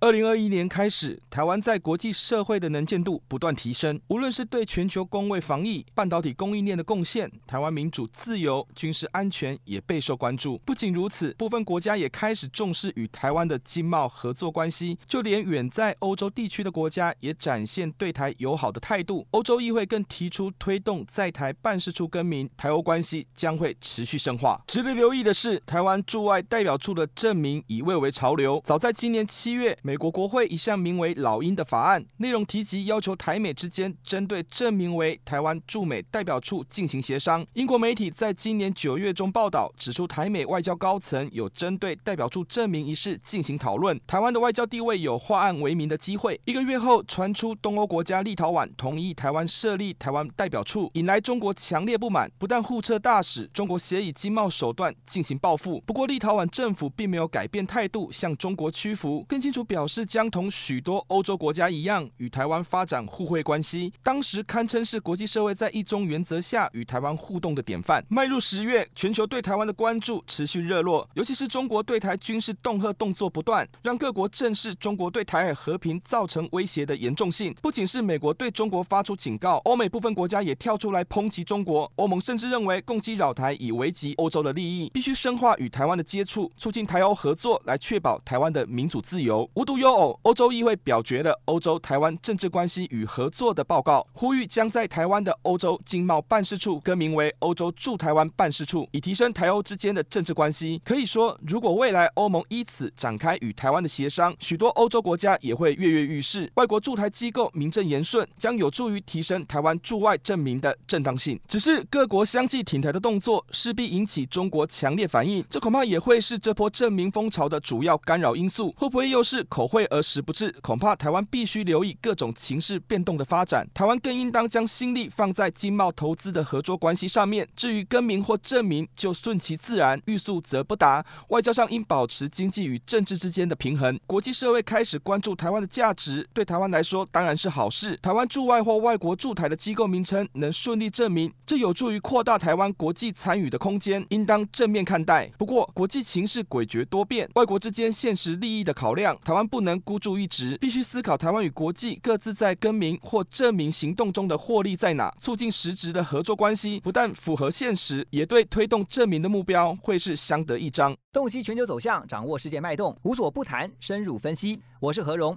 二零二一年开始，台湾在国际社会的能见度不断提升。无论是对全球公卫防疫、半导体供应链的贡献，台湾民主自由、军事安全也备受关注。不仅如此，部分国家也开始重视与台湾的经贸合作关系。就连远在欧洲地区的国家也展现对台友好的态度。欧洲议会更提出推动在台办事处更名，台欧关系将会持续深化。值得留意的是，台湾驻外代表处的正名已蔚为潮流。早在今年七月，美国国会一项名为“老鹰”的法案，内容提及要求台美之间针对证明为台湾驻美代表处进行协商。英国媒体在今年九月中报道，指出台美外交高层有针对代表处证明一事进行讨论，台湾的外交地位有化案为民的机会。一个月后，传出东欧国家立陶宛同意台湾设立台湾代表处，引来中国强烈不满，不但互撤大使，中国协以经贸手段进行报复。不过，立陶宛政府并没有改变态度，向中国屈服，更清楚表表示将。同许多欧洲国家一样，与台湾发展互惠关系。当时堪称是国际社会在一中原则下与台湾互动的典范。迈入十月，全球对台湾的关注持续热络，尤其是中国对台军事恫吓动作不断，让各国正视中国对台海和平造成威胁的严重性。不仅是美国对中国发出警告，欧美部分国家也跳出来抨击中国。欧盟甚至认为攻击扰台已危及欧洲的利益，必须深化与台湾的接触，促进台欧合作，来确保台湾的民主自由。无独有偶。欧洲议会表决了欧洲台湾政治关系与合作的报告，呼吁将在台湾的欧洲经贸办事处更名为欧洲驻台湾办事处，以提升台欧之间的政治关系。可以说，如果未来欧盟依此展开与台湾的协商，许多欧洲国家也会跃跃欲试，外国驻台机构名正言顺，将有助于提升台湾驻外证明的正当性。只是各国相继挺台的动作，势必引起中国强烈反应，这恐怕也会是这波证明风潮的主要干扰因素。会不会又是口惠而实不至，恐怕台湾必须留意各种情势变动的发展。台湾更应当将心力放在经贸投资的合作关系上面。至于更名或证明，就顺其自然，欲速则不达。外交上应保持经济与政治之间的平衡。国际社会开始关注台湾的价值，对台湾来说当然是好事。台湾驻外或外国驻台的机构名称能顺利证明，这有助于扩大台湾国际参与的空间，应当正面看待。不过，国际情势诡谲多变，外国之间现实利益的考量，台湾不能孤注一掷，必须思考台湾与国际各自在更名或证明行动中的获利在哪，促进实质的合作关系，不但符合现实，也对推动证明的目标会是相得益彰。洞悉全球走向，掌握世界脉动，无所不谈，深入分析。我是何荣，